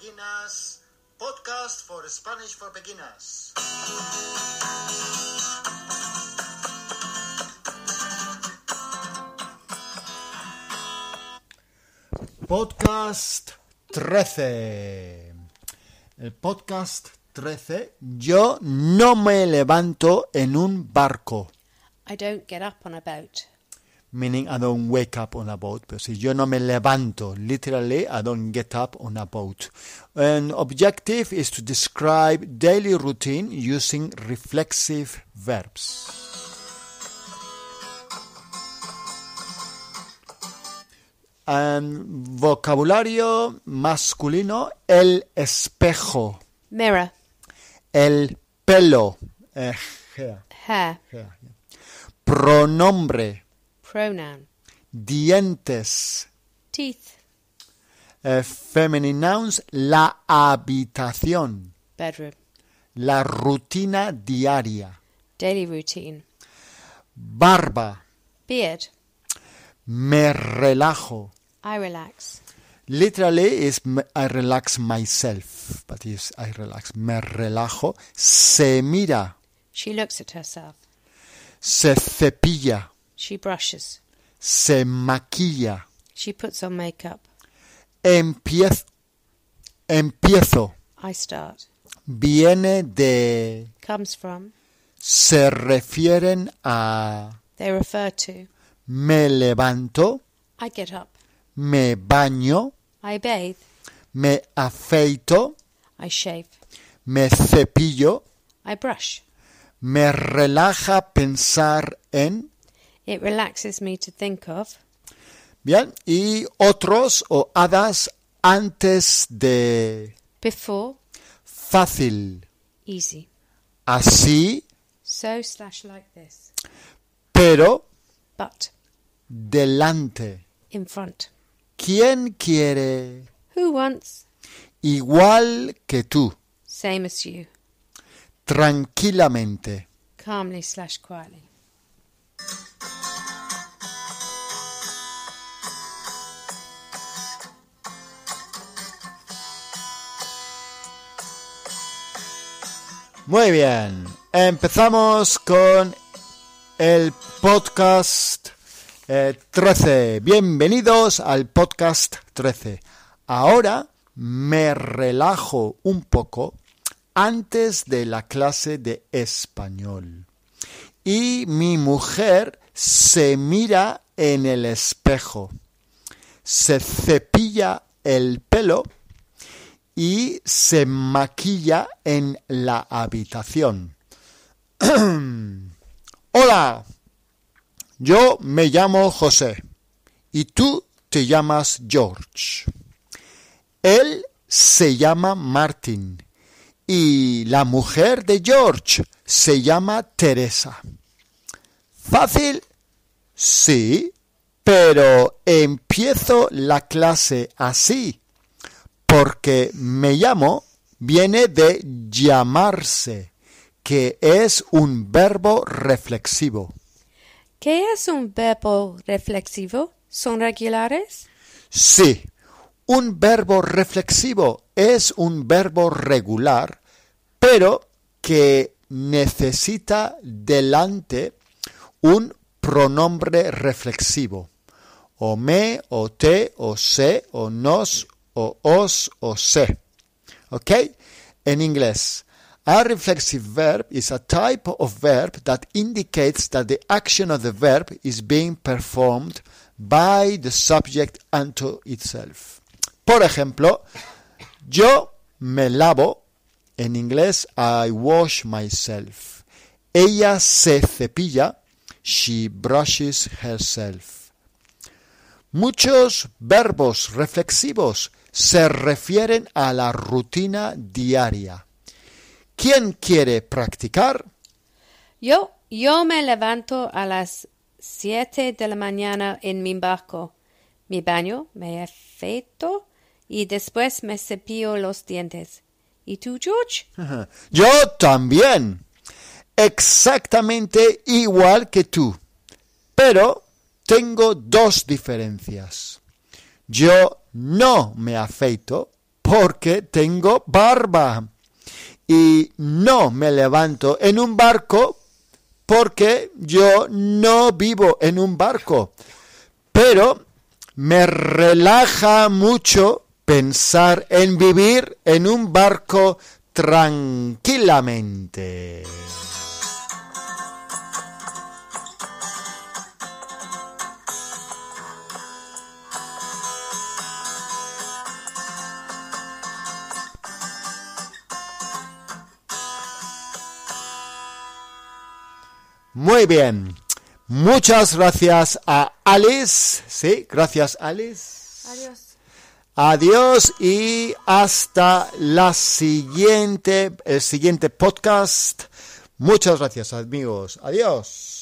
Beginners, podcast for Spanish for Beginners. Podcast 13. El podcast 13. Yo no me levanto en un barco. I don't get up on a boat. Meaning I don't wake up on a boat. Pero si yo no me levanto, literally, I don't get up on a boat. An objective is to describe daily routine using reflexive verbs. Um, vocabulario masculino, el espejo, Mirror, el pelo, eh, hair, hair, hair, yeah. pronombre, pronoun, dientes, teeth, eh, feminine nouns, la habitación, bedroom, la rutina diaria, daily routine, barba, beard, me relajo. I relax, Literally is I relax myself, but is I relax. Me relajo. Se mira, she looks at herself, se cepilla, she brushes, se maquilla. she puts on makeup, Empiezo, empiezo. I start, Viene de, comes from, se refieren a they refer to, me levanto, I get up, me baño, I bathe, me afeito, I shave, me cepillo, I brush. me relaja pensar en, It relaxes me to think of, bien, y otros o hadas antes de before, fácil, easy, así, so slash like this, pero but, delante. in front. ¿Quién quiere Who wants? igual que tú, Same as you, tranquilamente? calmly slash quietly. Muy bien, empezamos con el podcast eh, 13. Bienvenidos al podcast 13. Ahora me relajo un poco antes de la clase de español. Y mi mujer se mira en el espejo, se cepilla el pelo y se maquilla en la habitación. Hola, yo me llamo José y tú te llamas George. Él se llama Martin y la mujer de George se llama Teresa. ¿Fácil? Sí, pero empiezo la clase así porque me llamo viene de llamarse, que es un verbo reflexivo. ¿Qué es un verbo reflexivo? ¿Son regulares? Sí, un verbo reflexivo es un verbo regular, pero que necesita delante un pronombre reflexivo, o me, o te, o se, o nos, o os, o se. Okay? In English, a reflexive verb is a type of verb that indicates that the action of the verb is being performed by the subject unto itself. Por ejemplo, yo me lavo, en inglés, I wash myself. Ella se cepilla, she brushes herself. Muchos verbos reflexivos se refieren a la rutina diaria. ¿Quién quiere practicar? Yo, yo me levanto a las siete de la mañana en mi barco. Me baño, me afeito y después me cepillo los dientes. ¿Y tú, George? Yo también. Exactamente igual que tú. Pero tengo dos diferencias. Yo no me afeito porque tengo barba. Y no me levanto en un barco porque yo no vivo en un barco. Pero me relaja mucho pensar en vivir en un barco tranquilamente. Muy bien. Muchas gracias a Alice. Sí, gracias Alice. Adiós. Adiós y hasta la siguiente, el siguiente podcast. Muchas gracias amigos. Adiós.